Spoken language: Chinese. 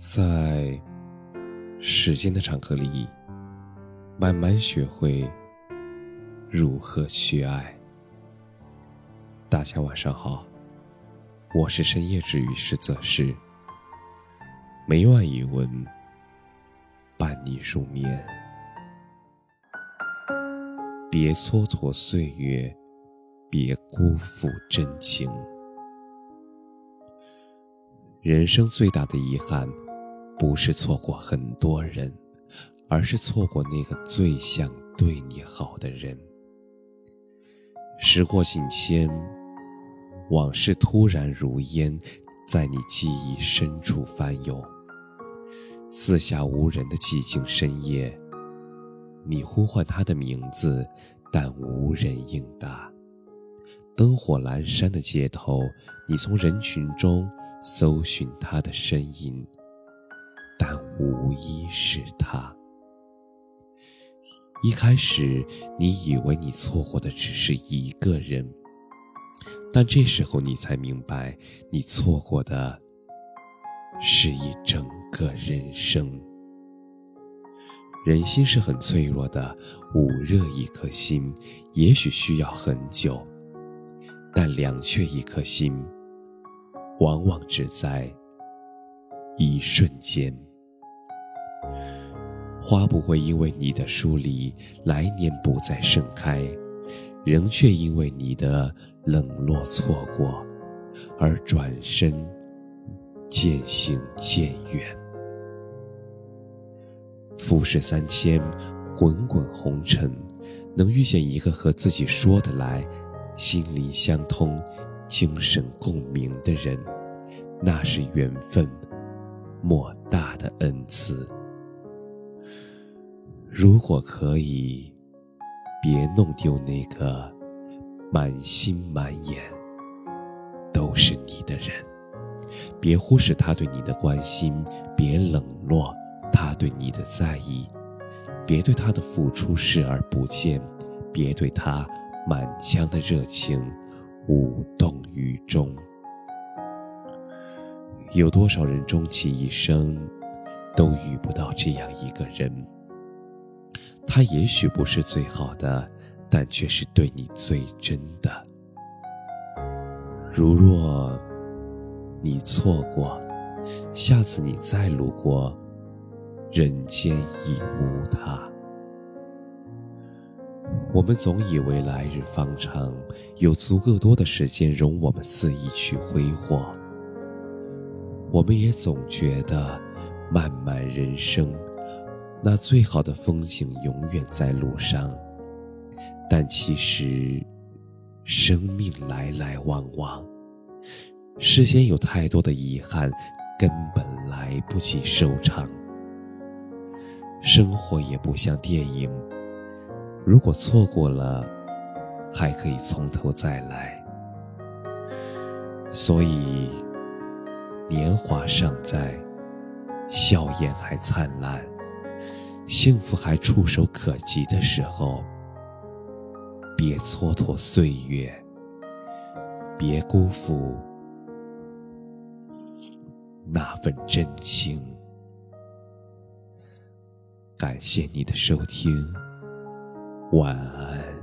在时间的长河里，慢慢学会如何去爱。大家晚上好，我是深夜治愈师泽师，每晚一文伴你入眠。别蹉跎岁月，别辜负真情。人生最大的遗憾。不是错过很多人，而是错过那个最想对你好的人。时过境迁，往事突然如烟，在你记忆深处翻涌。四下无人的寂静深夜，你呼唤他的名字，但无人应答。灯火阑珊的街头，你从人群中搜寻他的身影。但无一是他。一开始，你以为你错过的只是一个人，但这时候你才明白，你错过的是一整个人生。人心是很脆弱的，捂热一颗心，也许需要很久，但凉却一颗心，往往只在一瞬间。花不会因为你的疏离，来年不再盛开，人却因为你的冷落错过，而转身渐行渐远。浮世三千，滚滚红尘，能遇见一个和自己说得来、心灵相通、精神共鸣的人，那是缘分莫大的恩赐。如果可以，别弄丢那个满心满眼都是你的人；别忽视他对你的关心，别冷落他对你的在意；别对他的付出视而不见，别对他满腔的热情无动于衷。有多少人终其一生都遇不到这样一个人？他也许不是最好的，但却是对你最真的。如若你错过，下次你再路过，人间已无他。我们总以为来日方长，有足够多的时间容我们肆意去挥霍。我们也总觉得漫漫人生。那最好的风景永远在路上，但其实，生命来来往往，世间有太多的遗憾，根本来不及收场。生活也不像电影，如果错过了，还可以从头再来。所以，年华尚在，笑颜还灿烂。幸福还触手可及的时候，别蹉跎岁月，别辜负那份真情。感谢你的收听，晚安。